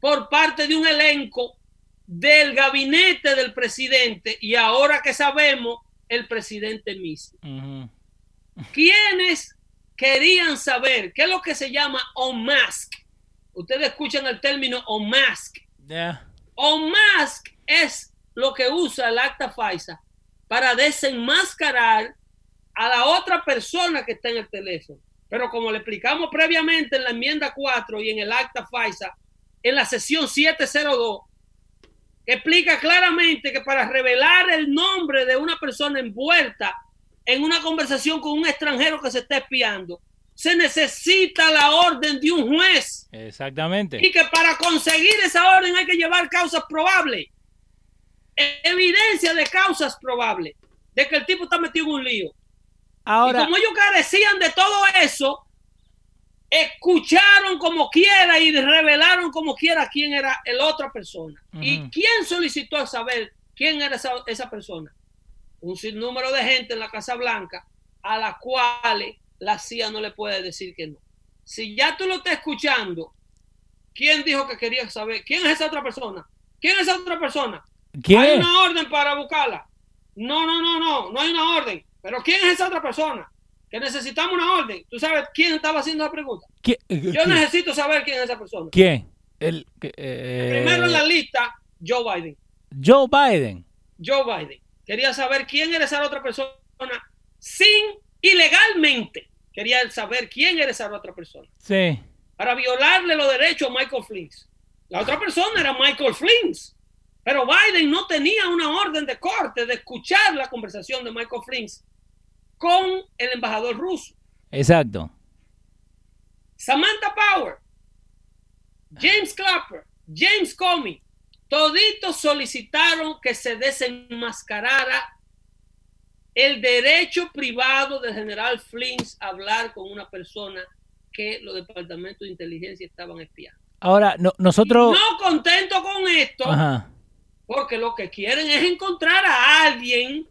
por parte de un elenco del gabinete del presidente y ahora que sabemos, el presidente mismo. Ujú. ¿Quiénes querían saber qué es lo que se llama unmask? Ustedes escuchan el término unmask. Yeah. Es lo que usa el acta FISA para desenmascarar a la otra persona que está en el teléfono. Pero como le explicamos previamente en la enmienda 4 y en el acta FISA, en la sesión 702, explica claramente que para revelar el nombre de una persona envuelta en una conversación con un extranjero que se está espiando, se necesita la orden de un juez Exactamente. y que para conseguir esa orden hay que llevar causas probables. Evidencia de causas probables de que el tipo está metido en un lío. Ahora, Y como ellos carecían de todo eso, escucharon como quiera y revelaron como quiera quién era el otra persona. ¿Y quién solicitó saber quién era esa, esa persona? Un sinnúmero de gente en la Casa Blanca a la cual la CIA no le puede decir que no. Si ya tú lo estás escuchando, ¿quién dijo que quería saber? ¿Quién es esa otra persona? ¿Quién es esa otra persona? Hay ¿quién? una orden para buscarla. No, no, no, no, no hay una orden. Pero ¿quién es esa otra persona? Que necesitamos una orden. ¿Tú sabes quién estaba haciendo la pregunta? Yo necesito saber quién es esa persona. ¿Quién? El, eh, Primero en la lista, Joe Biden. Joe Biden. Joe Biden. Quería saber quién era esa otra persona sin ilegalmente. Quería saber quién era esa otra persona. Sí. Para violarle los derechos a Michael Flynn. La otra persona era Michael Flynn. Pero Biden no tenía una orden de corte de escuchar la conversación de Michael Flynn con el embajador ruso. Exacto. Samantha Power, James Clapper, James Comey, toditos solicitaron que se desenmascarara el derecho privado del general Flynn a hablar con una persona que los departamentos de inteligencia estaban espiando. Ahora, no- nosotros... No contento con esto, Ajá. Porque lo que quieren es encontrar a alguien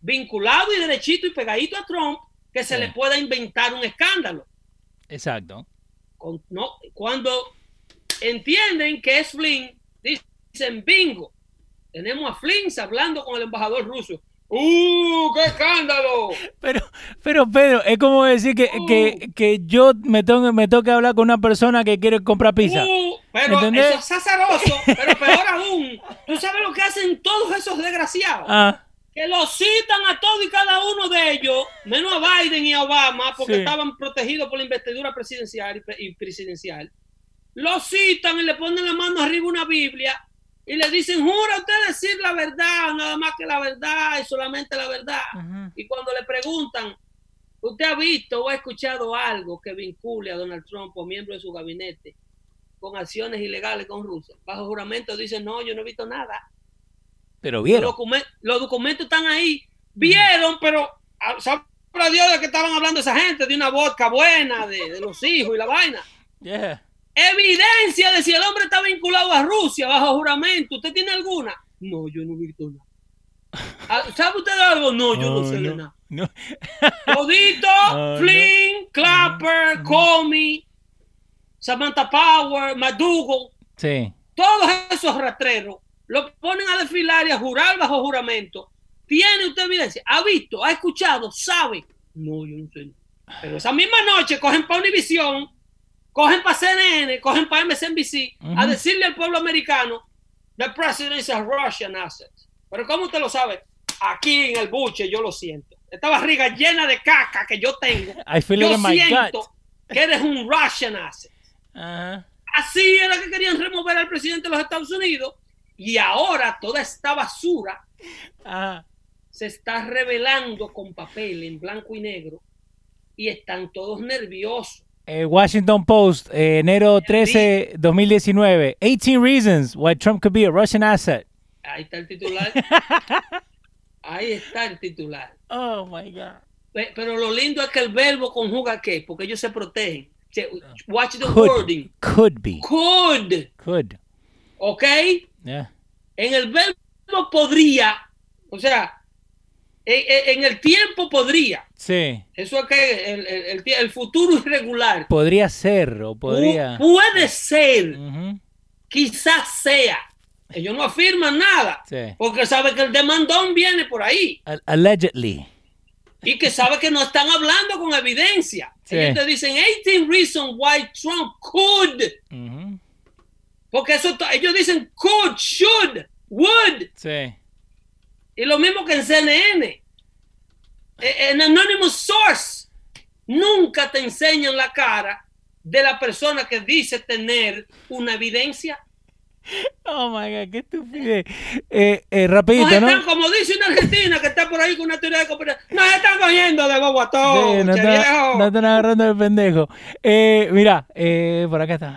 vinculado y derechito y pegadito a Trump que se Sí. le pueda inventar un escándalo. Exacto. con- no, cuando entienden que es Flynn, dicen bingo. Tenemos a Flynn hablando con el embajador ruso. ¡Uh, qué escándalo! Pero, pero Pedro, es como decir que, Uh. que, que yo me tengo me toque hablar con una persona que quiere comprar pizza. Uh, pero ¿Entendés? eso es azaroso, pero peor aún. ¿Tú sabes lo que hacen todos esos desgraciados? Ah, Que los citan a todos y cada uno de ellos, menos a Biden y a Obama, porque Sí. estaban protegidos por la investidura presidencial y, pre- y presidencial. Los citan y le ponen la mano arriba una Biblia y le dicen, jura usted decir la verdad, nada más que la verdad y solamente la verdad. Y cuando le preguntan, ¿usted ha visto o ha escuchado algo que vincule a Donald Trump o miembro de su gabinete con acciones ilegales con Rusia? Bajo juramento dicen, no, yo no he visto nada. pero Los, vieron. los documentos están ahí. Vieron, pero ah, sabrá Dios de que estaban hablando esa gente, de una vodka buena, de, de los hijos y la vaina. Yeah. Evidencia de si el hombre está vinculado a Rusia bajo juramento. ¿Usted tiene alguna? No, yo no he visto nada. Ah, ¿Sabe usted algo? No, yo no, sé de no. nada. No. Todito, Oh, Flynn, Clapper, Comey, Samantha Power, McDougal, Sí. todos esos rastreros lo ponen a desfilar y a jurar bajo juramento. ¿Tiene usted evidencia? ¿Ha visto? ¿Ha escuchado? ¿Sabe? No, yo no sé. Pero esa misma noche cogen para Univision, cogen para CNN, cogen para MSNBC a decirle al pueblo americano, the president is a Russian asset. Pero ¿cómo usted lo sabe? aquí en el buche, yo lo siento. Esta barriga llena de caca que yo tengo. I feel it yo in my siento gut. que eres un Russian asset. Así era que querían remover al presidente de los Estados Unidos. Y ahora toda esta basura se está revelando con papel en blanco y negro. Y están todos nerviosos. Eh, Washington Post, eh, enero 13, 2019. 18 reasons why Trump could be a Russian asset. Ahí está el titular. Ahí está el titular. Oh my God. Pe- Pero lo lindo es que el verbo conjuga qué, porque ellos se protegen. Se- Watch the Could, wording. could be. Could, Could. ¿ok? Yeah. En el verbo podría, o sea, en, el tiempo podría. Sí. Eso es que el, el- el futuro irregular Podría ser o podría. pu- puede ser, quizás sea. Ellos no afirman nada, Sí. porque saben que el demandón viene por ahí. Al- Allegedly. y que sabe que no están hablando con evidencia. Sí. Ellos te dicen 18 reasons why Trump could. Porque eso, ellos dicen could, should, would. Sí. Y lo mismo que en CNN. E- En Anonymous Source. Nunca te enseñan la cara de la persona que dice tener una evidencia. Oh my God, qué estupidez. Eh, eh, Nos rapidito, están, ¿no? como dice una argentina que está por ahí con una teoría de conspiración. Nos están cogiendo de bobo a todos, Sí, no, viejo. no están agarrando de pendejo. Eh, mira, eh, por acá está.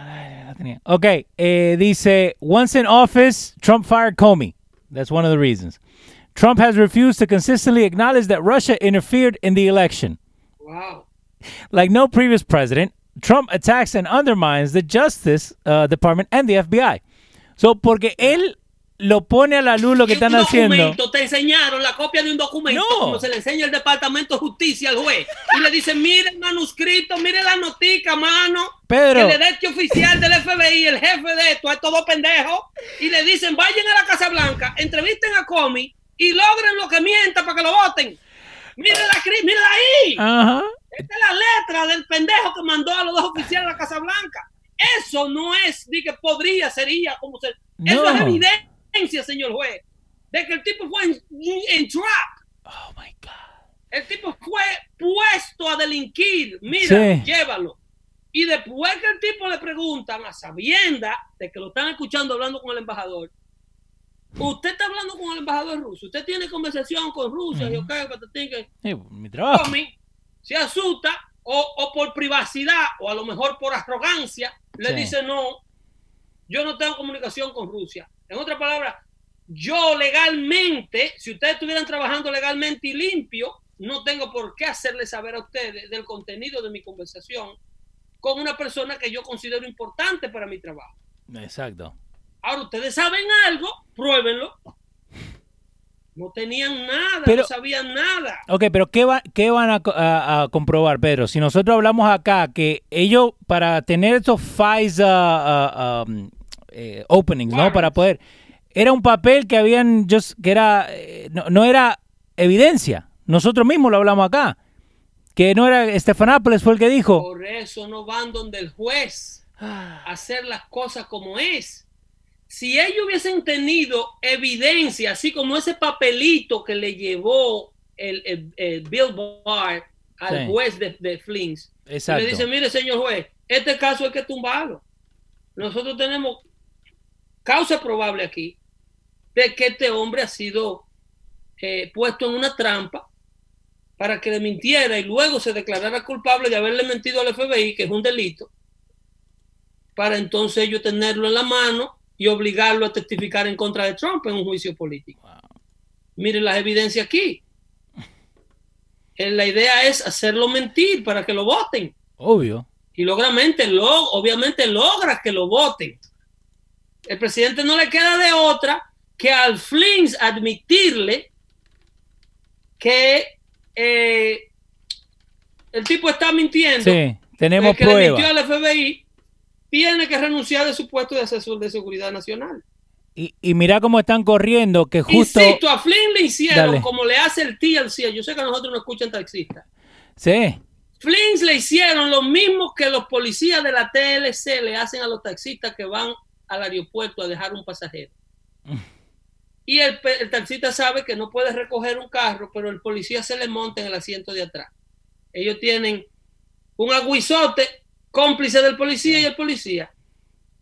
La tenía. Ok, eh, dice, once in office, Trump fired Comey. That's one of the reasons. Trump has refused to consistently acknowledge that Russia interfered in the election. Wow. Like no previous president, Trump attacks and undermines the Justice uh, Department and the FBI. So, porque él lo pone a la luz lo que están haciendo. te enseñaron la copia de un documento, No. como se le enseña el Departamento de Justicia al juez, y le dicen, mire el manuscrito, mire la notica, mano, Pedro. que le dé este oficial del FBI, el jefe de esto, es todo pendejo, y le dicen, vayan a la Casa Blanca, entrevisten a Comey y logren lo que mienta para que lo voten. Mire la, cri- mírala ahí. Ajá. Esta es la letra del pendejo que mandó a los dos oficiales a la Casa Blanca. Eso no es, di que podría, sería, como se... Eso No. es evidencia, señor juez, de que el tipo fue en, en trap. Oh my God. El tipo fue puesto a delinquir. Mira, Sí. llévalo. Y después que el tipo le preguntan, a sabienda de que lo están escuchando hablando con el embajador, usted está hablando con el embajador ruso, usted tiene conversación con Rusia, y ok, patatín, que Sí, mi trabajo. Comey se asusta o, o por privacidad o a lo mejor por arrogancia le Sí. dice no, yo no tengo comunicación con Rusia. En otras palabras, yo legalmente, si ustedes estuvieran trabajando legalmente y limpio, no tengo por qué hacerle saber a ustedes del contenido de mi conversación con una persona que yo considero importante para mi trabajo. Exacto. Ahora, ustedes saben algo, pruébenlo. No tenían nada, Pero- no sabían nada. Ok, pero ¿qué, va- qué van a, co- a- a comprobar, Pedro? Si nosotros hablamos acá que ellos, para tener estos FISA uh, um, eh, openings, ¿no? Para poder... Era un papel que habían, just, que era, eh, no, no era evidencia. Nosotros mismos lo hablamos acá. Que no era, Estefanápolis fue el que dijo. Por eso no van donde el juez a hacer las cosas como es. Si ellos hubiesen tenido evidencia, así como ese papelito que le llevó el, el- el Bill Barr al Sí. juez de, de Flins, le dice, mire señor juez, este caso hay que tumbarlo. Nosotros tenemos causa probable aquí de que este hombre ha sido eh, puesto en una trampa para que le mintiera y luego se declarara culpable de haberle mentido al FBI, que es un delito, para entonces ellos tenerlo en la mano y obligarlo a testificar en contra de Trump en un juicio político. Miren las evidencias aquí. Eh, La idea es hacerlo mentir para que lo voten. Obvio. Y logramente, lo, obviamente logra que lo voten. El presidente no le queda de otra que al Flins admitirle que eh, el tipo está mintiendo. Sí, tenemos que le pruebas. mintió al FBI tiene que renunciar de su puesto de asesor de seguridad nacional. Y, y mira cómo están corriendo, que justo... Insisto, a Flynn le hicieron Dale. como le hace el TLC. Yo sé que a nosotros no escuchan taxistas. Sí, Flins le hicieron lo mismo que los policías de la TLC le hacen a los taxistas que van al aeropuerto a dejar un pasajero. y el, el taxista sabe que no puede recoger un carro, pero el policía se le monta en el asiento de atrás. Ellos tienen un aguizote cómplice del policía y el policía.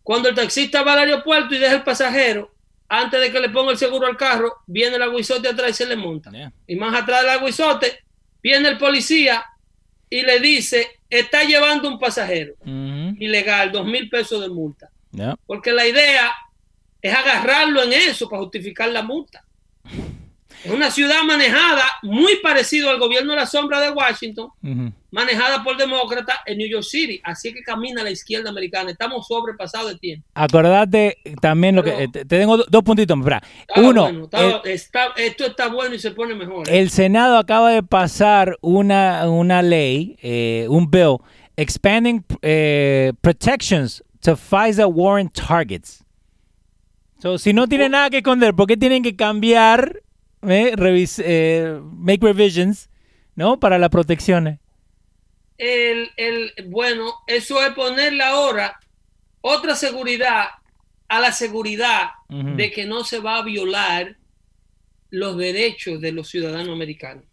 Cuando el taxista va al aeropuerto y deja el pasajero, antes de que le ponga el seguro al carro, viene el aguizote atrás y se le monta. Yeah. Y más atrás del aguizote, viene el policía y le dice, está llevando un pasajero Ujú. ilegal, dos mil pesos de multa. Yeah. Porque la idea es agarrarlo en eso para justificar la multa. Es una ciudad manejada muy parecido al gobierno de la sombra de Washington, manejada por demócratas en New York City. Así que camina la izquierda americana. Estamos sobrepasados de tiempo. Acordate también lo que... Pero- eh, te, te tengo do- dos puntitos. Está Uno, bueno, está- el, está- esto está bueno y se pone mejor. ¿eh? el Senado acaba de pasar una, una ley, eh, un bill, expanding eh, protections to FISA warrant targets. So, si no tienen nada que esconder, ¿por qué tienen que cambiar, eh, revis- eh, make revisions, ¿no? Para las protecciones. el, el- bueno, eso es ponerle ahora otra seguridad a la seguridad de que no se va a violar los derechos de los ciudadanos americanos.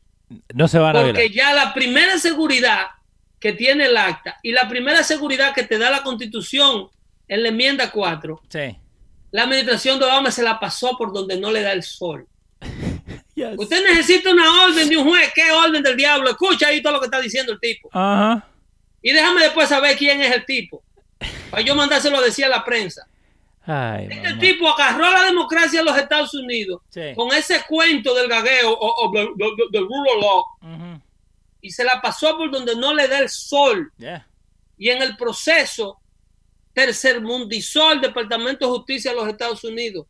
No se van a Porque violar. ya la primera seguridad que tiene el acta y la primera seguridad que te da la constitución en la enmienda 4, Sí. la administración de Obama se la pasó por donde no le da el sol. Yes. Usted necesita una orden de un juez. ¿Qué orden del diablo? Escucha ahí todo lo que está diciendo el tipo. Ajá. Y déjame después saber quién es el tipo. Para yo mandárselo a decir a la prensa. Ay, Este mamá. tipo agarró la democracia en los Estados Unidos Sí. con ese cuento del gagueo o, o del, del- rule of law y se la pasó por donde no le da el sol. Yeah. Y en el proceso tercermundizó el Departamento de Justicia de los Estados Unidos.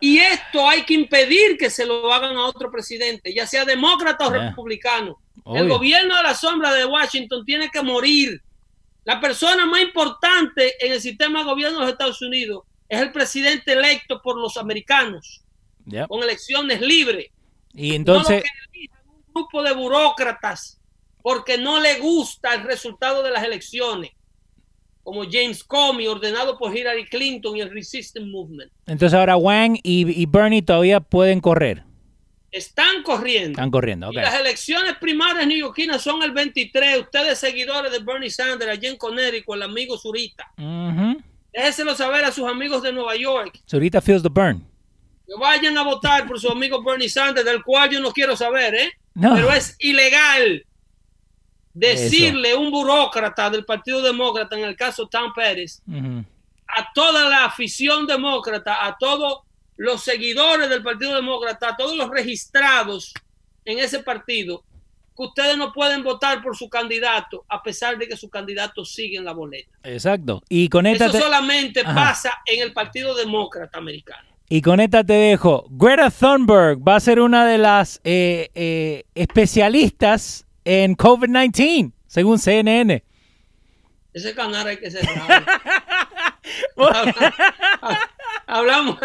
Y esto hay que impedir que se lo hagan a otro presidente, ya sea demócrata o Yeah. republicano. El gobierno de la sombra de Washington tiene que morir. La persona más importante en el sistema de gobierno de los Estados Unidos es el presidente electo por los americanos, Yeah. con elecciones libres. Y entonces, un grupo de burócratas porque no le gusta el resultado de las elecciones, como James Comey, ordenado por Hillary Clinton y el Resistance Movement. entonces ahora Wang y, y Bernie todavía pueden correr. Están corriendo. Están corriendo, ok. Y las elecciones primarias neoyorquinas son el 23. Ustedes, seguidores de Bernie Sanders, allí en Connecticut, el amigo Zurita. Ujú. Déjeselo saber a sus amigos de Nueva York. Ahorita feels the burn. Que vayan a votar por su amigo Bernie Sanders, del cual yo no quiero saber, ¿eh? No. Pero es ilegal decirle un burócrata del Partido Demócrata, en el caso Tom Pérez, a toda la afición demócrata, a todos los seguidores del Partido Demócrata, a todos los registrados en ese partido, que ustedes no pueden votar por su candidato a pesar de que su candidato sigue en la boleta. Exacto. Y con Eso solamente Ajá. pasa en el Partido Demócrata americano. y con esta te dejo. Greta Thunberg va a ser una de las eh, eh, especialistas en COVID-19, según CNN. Ese canal hay que cerrarlo. Hablamos.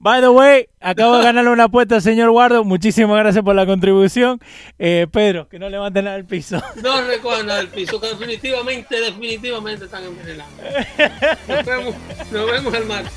By the way, acabo de ganarle una apuesta al señor Guardo. Muchísimas gracias por la contribución. Eh, Pedro, que no levanten nada del piso. No recojan nada del piso, que definitivamente, definitivamente están envenenando. Nos vemos, nos vemos el martes.